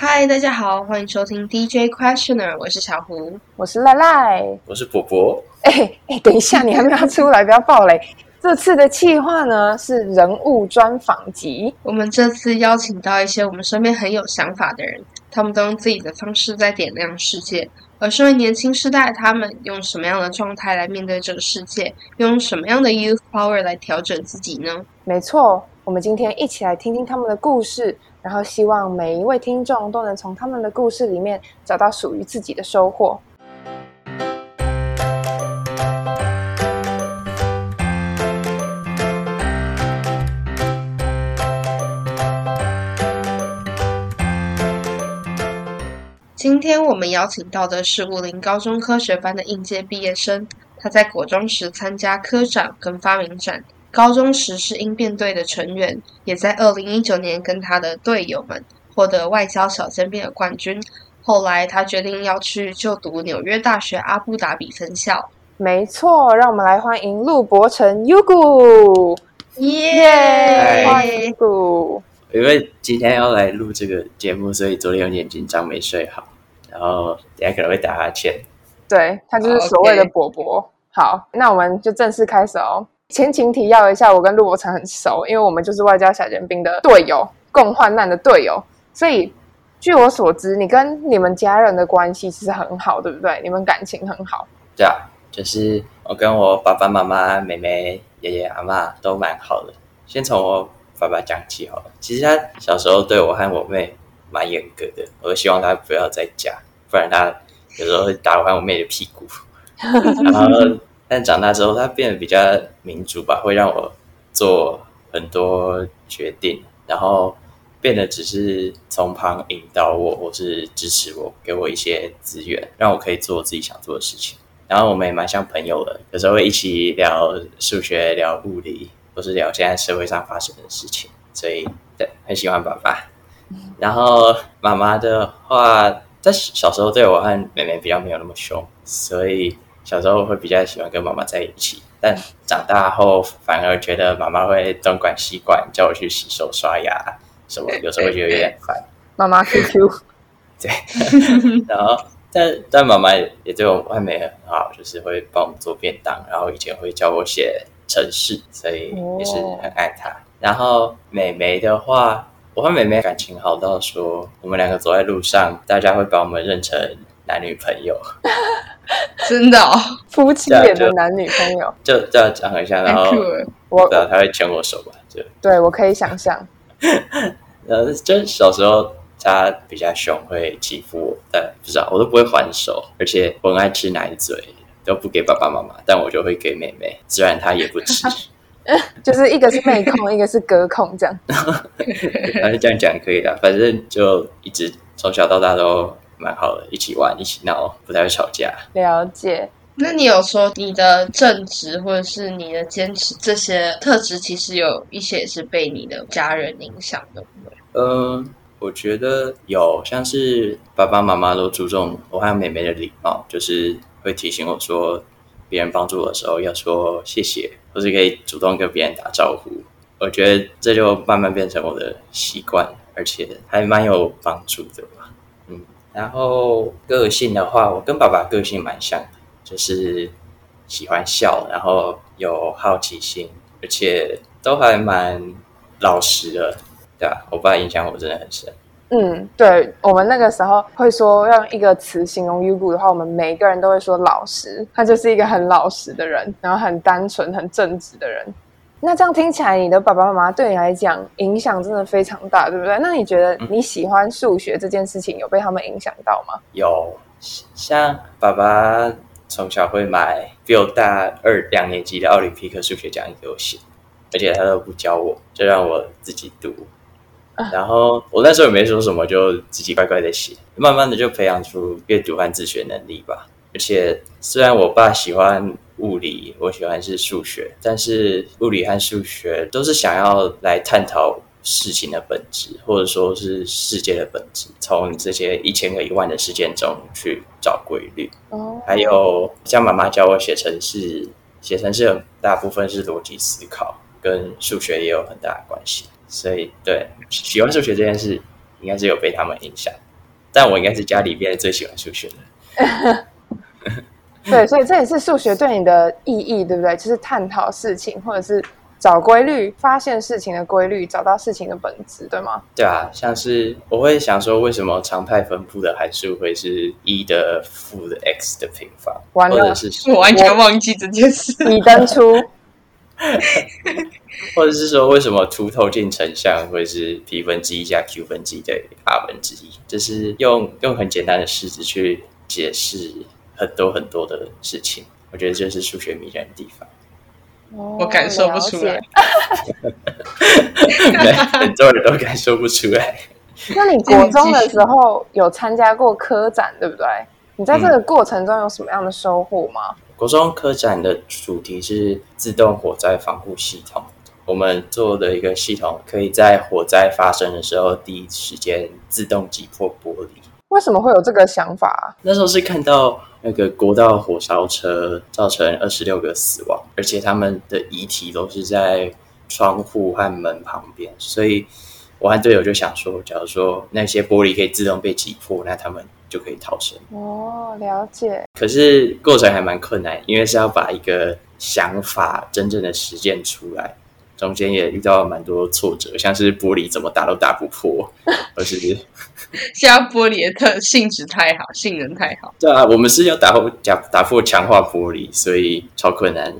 嗨，大家好，欢迎收听 DJ Questioner，我是小胡，我是赖赖，我是伯伯。哎哎，等一下，你还没有出来，不要暴雷。这次的企划呢是人物专访集，我们这次邀请到一些我们身边很有想法的人，他们都用自己的方式在点亮世界。而身为年轻世代，他们用什么样的状态来面对这个世界？用什么样的 youth power 来调整自己呢？没错，我们今天一起来听听他们的故事，然后希望每一位听众都能从他们的故事里面找到属于自己的收获。今天我们邀请到的是武林高中科学班的应届毕业生。他在国中时参加科展跟发明展，高中时是应变队的成员，也在二零一九年跟他的队友们获得外交小尖兵的冠军。后来他决定要去就读纽约大学阿布达比分校。没错，让我们来欢迎陆博成 Ugu，耶！欢迎 Ugu。因为今天要来录这个节目，所以昨天有点紧张，没睡好，然后等下可能会打哈欠。对他就是所谓的伯伯。好，那我们就正式开始哦。前情提要一下，我跟陆伯成很熟，因为我们就是外交小尖兵的队友，共患难的队友。所以据我所知，你跟你们家人的关系其实很好，对不对？你们感情很好。对啊，就是我跟我爸爸妈妈、妹妹、爷爷、阿妈都蛮好的。先从我。爸爸讲起好了，其实他小时候对我和我妹蛮严格的，我希望他不要再家，不然他有时候会打我和我妹的屁股。然后，但长大之后他变得比较民主吧，会让我做很多决定，然后变得只是从旁引导我，或是支持我，给我一些资源，让我可以做自己想做的事情。然后我们也蛮像朋友的，有时候会一起聊数学、聊物理。或是聊现在社会上发生的事情，所以对很喜欢爸爸。然后妈妈的话，在小时候对我和妹妹比较没有那么凶，所以小时候会比较喜欢跟妈妈在一起。但长大后反而觉得妈妈会东管西管，叫我去洗手刷牙什么，有时候会觉得有点烦。妈妈 QQ，对。然后但但妈妈也对我和妹妹很好，就是会帮我们做便当，然后以前会教我写。程式，所以也是很爱她。然后美眉的话，我和美眉感情好到说，我们两个走在路上，大家会把我们认成男女朋友。真的，夫妻脸的男女朋友，就这样讲一下。然后我他会牵我手吧？就对我可以想象。呃，就小时候他比较凶，会欺负我，但不知道我都不会还手，而且我很爱吃奶嘴。都不给爸爸妈妈，但我就会给妹妹，虽然她也不吃。就是一个是妹控，一个是哥控，这样。反正这样讲可以的，反正就一直从小到大都蛮好的，一起玩，一起闹，不太会吵架。了解。那你有说你的正直或者是你的坚持这些特质，其实有一些是被你的家人影响的，嗯，我觉得有，像是爸爸妈妈都注重我和妹妹的礼貌，就是。会提醒我说，别人帮助我的时候要说谢谢，或是可以主动跟别人打招呼。我觉得这就慢慢变成我的习惯，而且还蛮有帮助的吧。然后个性的话，我跟爸爸个性蛮像，就是喜欢笑，然后有好奇心，而且都还蛮老实的，对吧？我爸影响我真的很深。嗯，对我们那个时候会说用一个词形容 Ugu 的话，我们每一个人都会说老实。他就是一个很老实的人，然后很单纯、很正直的人。那这样听起来，你的爸爸妈妈对你来讲影响真的非常大，对不对？那你觉得你喜欢数学这件事情有被他们影响到吗？有，像爸爸从小会买比我大二两年级的奥林匹克数学讲义给我写，而且他都不教我，就让我自己读。然后我那时候也没说什么，就自己乖乖的写，慢慢的就培养出阅读和自学能力吧。而且虽然我爸喜欢物理，我喜欢是数学，但是物理和数学都是想要来探讨事情的本质，或者说是世界的本质，从这些一千个一万的事件中去找规律。哦，还有像妈妈教我写程式，写程式很大部分是逻辑思考，跟数学也有很大的关系。所以，对喜欢数学这件事，应该是有被他们影响。但我应该是家里边最喜欢数学的。对，所以这也是数学对你的意义，对不对？就是探讨事情，或者是找规律，发现事情的规律，找到事情的本质，对吗？对啊，像是我会想说，为什么常态分布的函数会是一的负的 x 的平方，完了或者是我 完全忘记这件事。你登出，或者是说，为什么凸透镜成像会是 p 分之一加 q 分之一等于 r 分之一？就是用用很简单的式子去解释很多很多的事情。我觉得这是数学迷人的地方。我我感受不出来。很多人都感受不出来。那你国中的时候有参加过科展，对不对？你在这个过程中有什么样的收获吗？国中科展的主题是自动火灾防护系统。我们做的一个系统，可以在火灾发生的时候，第一时间自动击破玻璃。为什么会有这个想法？那时候是看到那个国道火烧车造成二十六个死亡，而且他们的遗体都是在窗户和门旁边，所以我和队友就想说，假如说那些玻璃可以自动被挤破，那他们就可以逃生。哦，了解。可是过程还蛮困难，因为是要把一个想法真正的实践出来，中间也遇到蛮多挫折，像是玻璃怎么打都打不破，而是 现在玻璃的特性质太好，性能太好。对啊，我们是要打破打打破强化玻璃，所以超困难。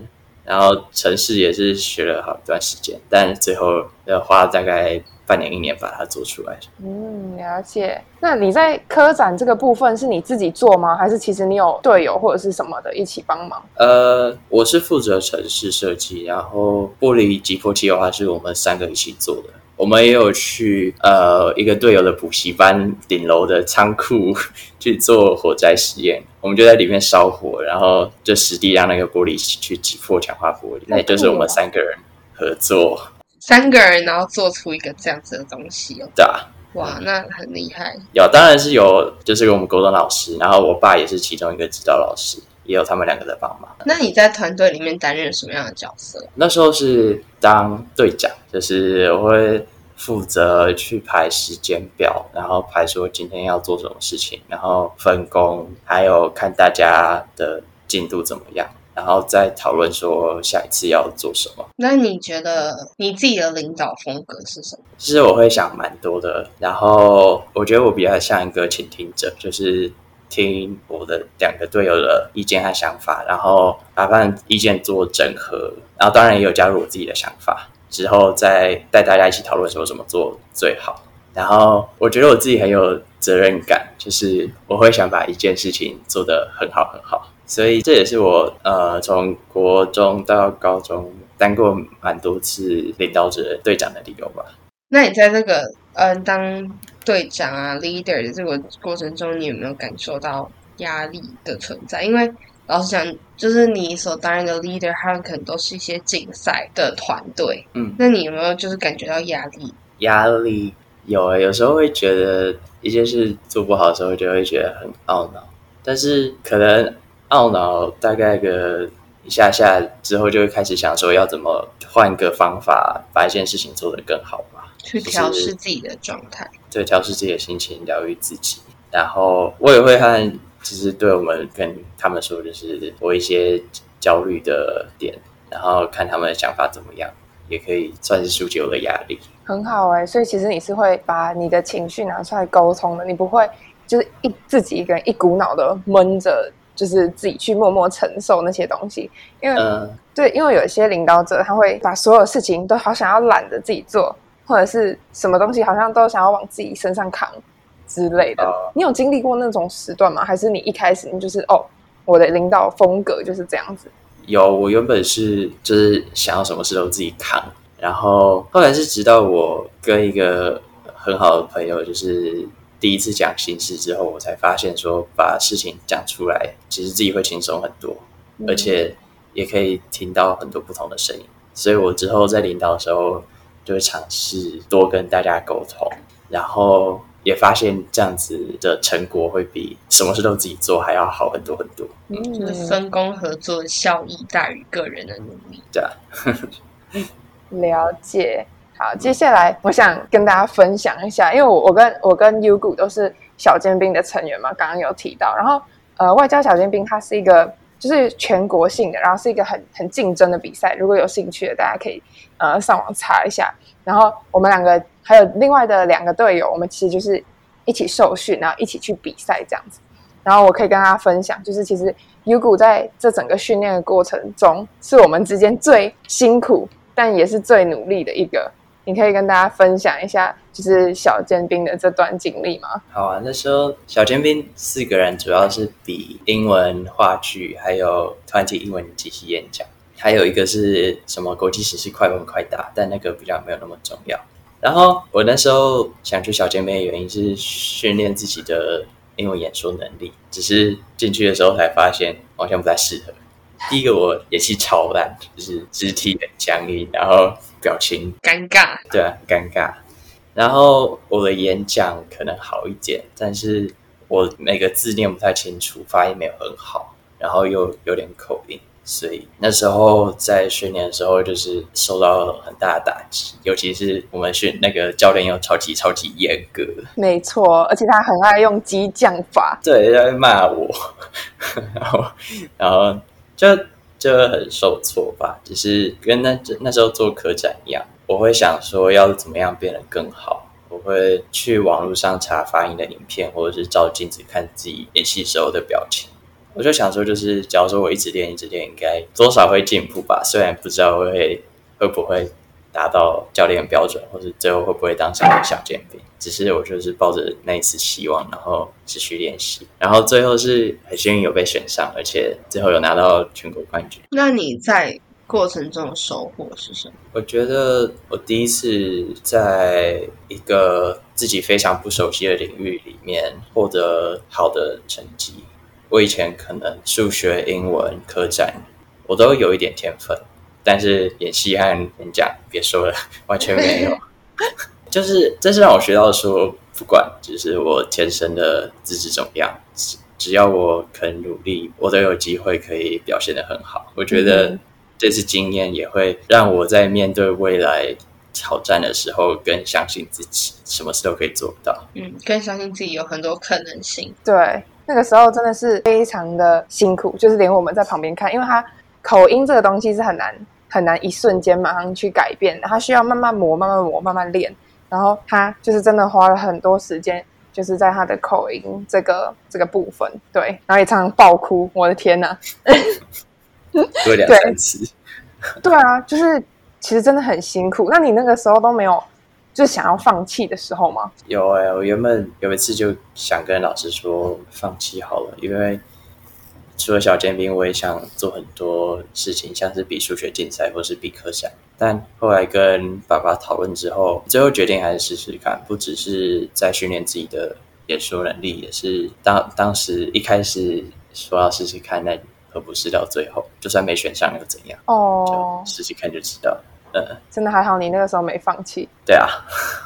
然后城市也是学了好一段时间，但最后要花大概半年一年把它做出来。嗯，了解。那你在科展这个部分是你自己做吗？还是其实你有队友或者是什么的一起帮忙？呃，我是负责城市设计，然后玻璃击破器的话是我们三个一起做的。我们也有去呃一个队友的补习班顶楼的仓库去做火灾实验，我们就在里面烧火，然后就实地让那个玻璃去挤破强化玻璃。那也就是我们三个人合作，三个人然后做出一个这样子的东西哦，对啊。哇，那很厉害。有，当然是有，就是我们高中老师，然后我爸也是其中一个指导老师，也有他们两个的帮忙。那你在团队里面担任什么样的角色？那时候是当队长，就是我会负责去排时间表，然后排说今天要做什么事情，然后分工，还有看大家的进度怎么样，然后再讨论说下一次要做什么。那你觉得你自己的领导风格是什么？其实我会想蛮多的，然后我觉得我比较像一个倾听者，就是听我的两个队友的意见和想法，然后把他们意见做整合，然后当然也有加入我自己的想法，之后再带大家一起讨论说怎么做最好。然后我觉得我自己很有责任感，就是我会想把一件事情做得很好很好，所以这也是我呃从国中到高中当过蛮多次领导者、队长的理由吧。那你在这个嗯、呃当队长啊 leader 的这个过程中，你有没有感受到压力的存在？因为老实讲，就是你所担任的 leader，他们可能都是一些竞赛的团队，嗯，那你有没有就是感觉到压力？压力有诶、有时候会觉得一件事做不好的时候，就会觉得很懊恼，但是可能懊恼大概个一下下之后，就会开始想说要怎么换个方法把一件事情做得更好吧。去调试自己的状态。对，调试自己的心情，疗愈自己。然后我也会和，其实对我们跟他们说，就是我一些焦虑的点，然后看他们的想法怎么样，也可以算是疏解我的压力。很好哎、所以其实你是会把你的情绪拿出来沟通的，你不会就是一自己一个人一股脑的闷着，就是自己去默默承受那些东西。因为、嗯，对，因为有一些领导者他会把所有事情都好想要揽着自己做，或者是什么东西好像都想要往自己身上扛之类的。哦你有经历过那种时段吗？还是你一开始你就是哦，我的领导风格就是这样子？有，我原本是就是想要什么事都自己扛，然后后来是直到我跟一个很好的朋友，就是第一次讲心事之后，我才发现说把事情讲出来，其实自己会轻松很多，而且也可以听到很多不同的声音。所以我之后在领导的时候，就会尝试多跟大家沟通，然后也发现这样子的成果会比什么事都自己做还要好很多很多。就是嗯，分工合作的效益大于个人的努力。对啊，了解。好，接下来我想跟大家分享一下，因为我我跟我跟 U 谷都是小尖兵的成员嘛，刚刚有提到。然后呃，外交小尖兵它是一个就是全国性的，然后是一个很很竞争的比赛。如果有兴趣的，大家可以呃上网查一下。然后我们两个还有另外的两个队友，我们其实就是一起受训，然后一起去比赛这样子。然后我可以跟大家分享，就是其实 U 股在这整个训练的过程中，是我们之间最辛苦，但也是最努力的一个。你可以跟大家分享一下，就是小尖兵的这段经历吗？好啊，那时候小尖兵四个人主要是比英文、话剧，还有团体英文即席演讲，还有一个是什么国际时事快问快答，但那个比较没有那么重要。然后我那时候想去小尖兵的原因是训练自己的。英文演说能力，只是进去的时候才发现好像不太适合。第一个我演戏超烂，就是肢体很僵硬，然后表情尴尬，对啊，尴尬。然后我的演讲可能好一点，但是我每个字念不太清楚，发音没有很好，然后又有点口音。所以那时候在训练的时候，就是受到很大的打击，尤其是我们训那个教练又超级超级严格，没错，而且他很爱用激将法，对，他会骂我，然后然后就就会很受挫吧。只是跟那那时候做科展一样，我会想说要怎么样变得更好，我会去网络上查发音的影片，或者是照镜子看自己演戏时候的表情。我就想说，就是假如说我一直练，一直练，应该多少会进步吧。虽然不知道会会不会达到教练标准，或是最后会不会当上小尖兵，只是我就是抱着那一次希望，然后持续练习，然后最后是很幸运有被选上，而且最后有拿到全国冠军。那你在过程中的收获是什么？我觉得我第一次在一个自己非常不熟悉的领域里面获得好的成绩。我以前可能数学、英文、科展，我都有一点天分，但是演戏和演讲，别说了，完全没有。就是这是让我学到说，不管就是我天生的资质怎么样，只只要我肯努力，我都有机会可以表现的很好。我觉得这次经验也会让我在面对未来挑战的时候，更相信自己，什么事都可以做到。嗯，更相信自己有很多可能性。对。那个时候真的是非常的辛苦，就是连我们在旁边看，因为他口音这个东西是很难很难一瞬间马上去改变，他需要慢慢磨、慢慢磨、慢慢练。然后他就是真的花了很多时间，就是在他的口音这个这个部分，对，然后也常常爆哭，我的天哪！对两三次，对啊，就是其实真的很辛苦。那你那个时候都没有？就想要放弃的时候吗？有哎，我原本有一次就想跟老师说放弃好了，因为除了小尖兵，我也想做很多事情，像是比数学竞赛或是比科赛。但后来跟爸爸讨论之后，最后决定还是试试看，不只是在训练自己的演说能力，也是当当时一开始说要试试看，那何不试到最后？就算没选上又怎样？哦，就试试看就知道。真的还好，你那个时候没放弃。对啊，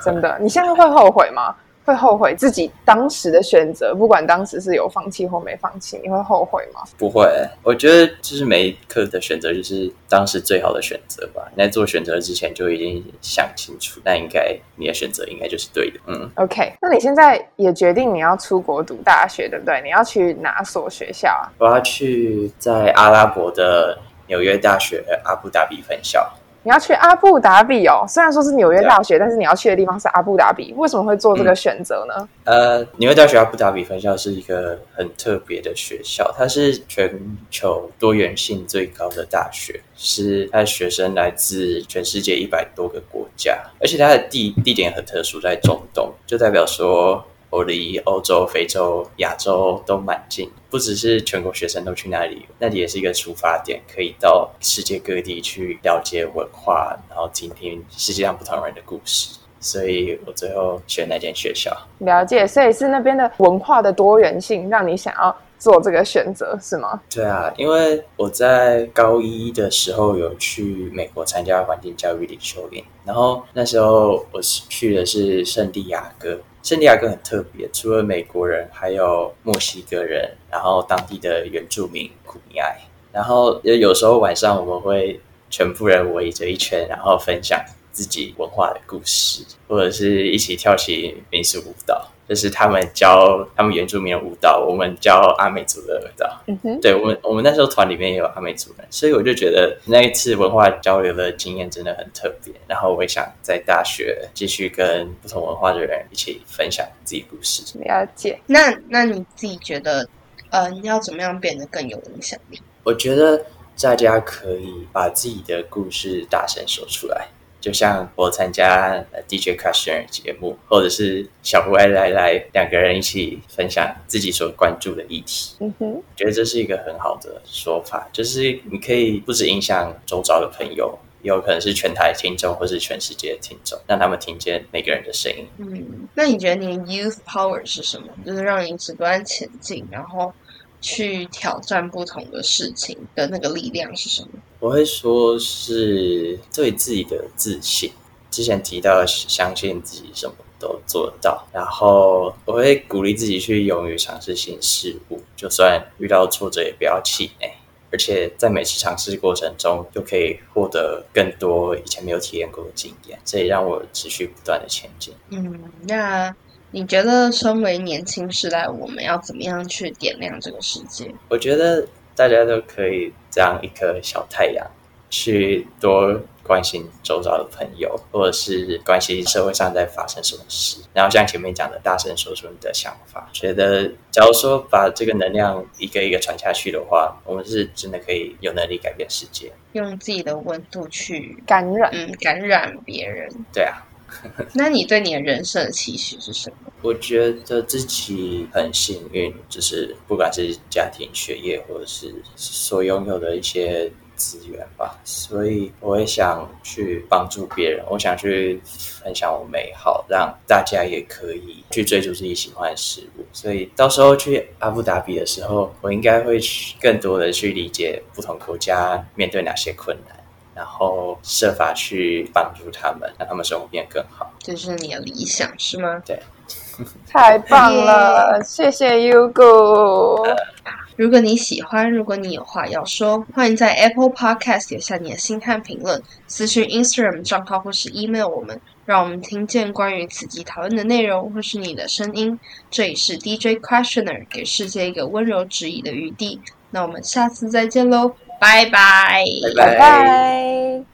真的，你现在会后悔吗？会后悔自己当时的选择，不管当时是有放弃或没放弃，你会后悔吗？不会，我觉得就是每一刻的选择就是当时最好的选择吧。你在做选择之前就已经想清楚，那应该你的选择应该就是对的。嗯，OK，那你现在也决定你要出国读大学，对不对？你要去哪所学校啊？我要去在阿拉伯的纽约大学阿布达比分校。你要去阿布达比哦，虽然说是纽约大学，但是你要去的地方是阿布达比。为什么会做这个选择呢？呃，纽约大学阿布达比分校是一个很特别的学校，它是全球多元性最高的大学，是它的学生来自全世界一百多个国家，而且它的地地点很特殊，在中东，就代表说。我离欧洲、非洲、亚洲都蛮近，不只是全国学生都去那里，那里也是一个出发点，可以到世界各地去了解文化，然后听听世界上不同人的故事。所以我最后选那间学校。了解，所以是那边的文化的多元性让你想要做这个选择，是吗？对啊，因为我在高一的时候有去美国参加环境教育领袖营，然后那时候我是去的是圣地亚哥。圣地亚哥很特别，除了美国人，还有墨西哥人，然后当地的原住民库尼埃，然后有有时候晚上我们会全部人围着一圈，然后分享自己文化的故事，或者是一起跳起民俗舞蹈，就是他们教他们原住民的舞蹈，我们教阿美族的舞蹈。嗯哼，对我们，我们那时候团里面也有阿美族人，所以我就觉得那一次文化交流的经验真的很特别。然后我也想在大学继续跟不同文化的人一起分享自己故事。了解。那那你自己觉得，呃，你要怎么样变得更有影响力？我觉得大家可以把自己的故事大声说出来，就像我参加呃 DJ Question 节目，或者是小胡爱来来两个人一起分享自己所关注的议题。嗯哼，我觉得这是一个很好的说法，就是你可以不止影响周遭的朋友，也有可能是全台听众或是全世界的听众，让他们听见每个人的声音。嗯，那你觉得你的 youth power 是什么？就是让你一直不断前进，然后去挑战不同的事情的那个力量是什么？我会说是对自己的自信。之前提到相信自己什么都做得到，然后我会鼓励自己去勇于尝试新事物，就算遇到挫折也不要气馁。而且在每次尝试过程中，就可以获得更多以前没有体验过的经验，这也让我持续不断的前进。嗯，那你觉得身为年轻时代，我们要怎么样去点亮这个世界？我觉得大家都可以这样一颗小太阳，去多关心周遭的朋友，或者是关心社会上在发生什么事。然后像前面讲的，大声说出你的想法。觉得假如说把这个能量一个一个传下去的话，我们是真的可以有能力改变世界。用自己的温度去感染。嗯感染别人。对啊，那你对你的人生的期许是什么？我觉得自己很幸运，就是不管是家庭、学业，或者是所拥有的一些资源吧，所以我也想去帮助别人，我想去分享我美好，让大家也可以去追逐自己喜欢的事物。所以到时候去阿布达比的时候，我应该会去更多的去理解不同国家面对哪些困难。然后设法去帮助他们，让他们生活变得更好。这是你的理想是吗？对，太棒了谢谢 Ugo。如果你喜欢，如果你有话要说，欢迎在 Apple Podcast 留下你的心看评论，私讯 Instagram 账号或是 email 我们，让我们听见关于此集讨论的内容或是你的声音。这里是 DJ Questioner，给世界一个温柔质疑的余地。那我们下次再见喽，拜拜。拜拜拜。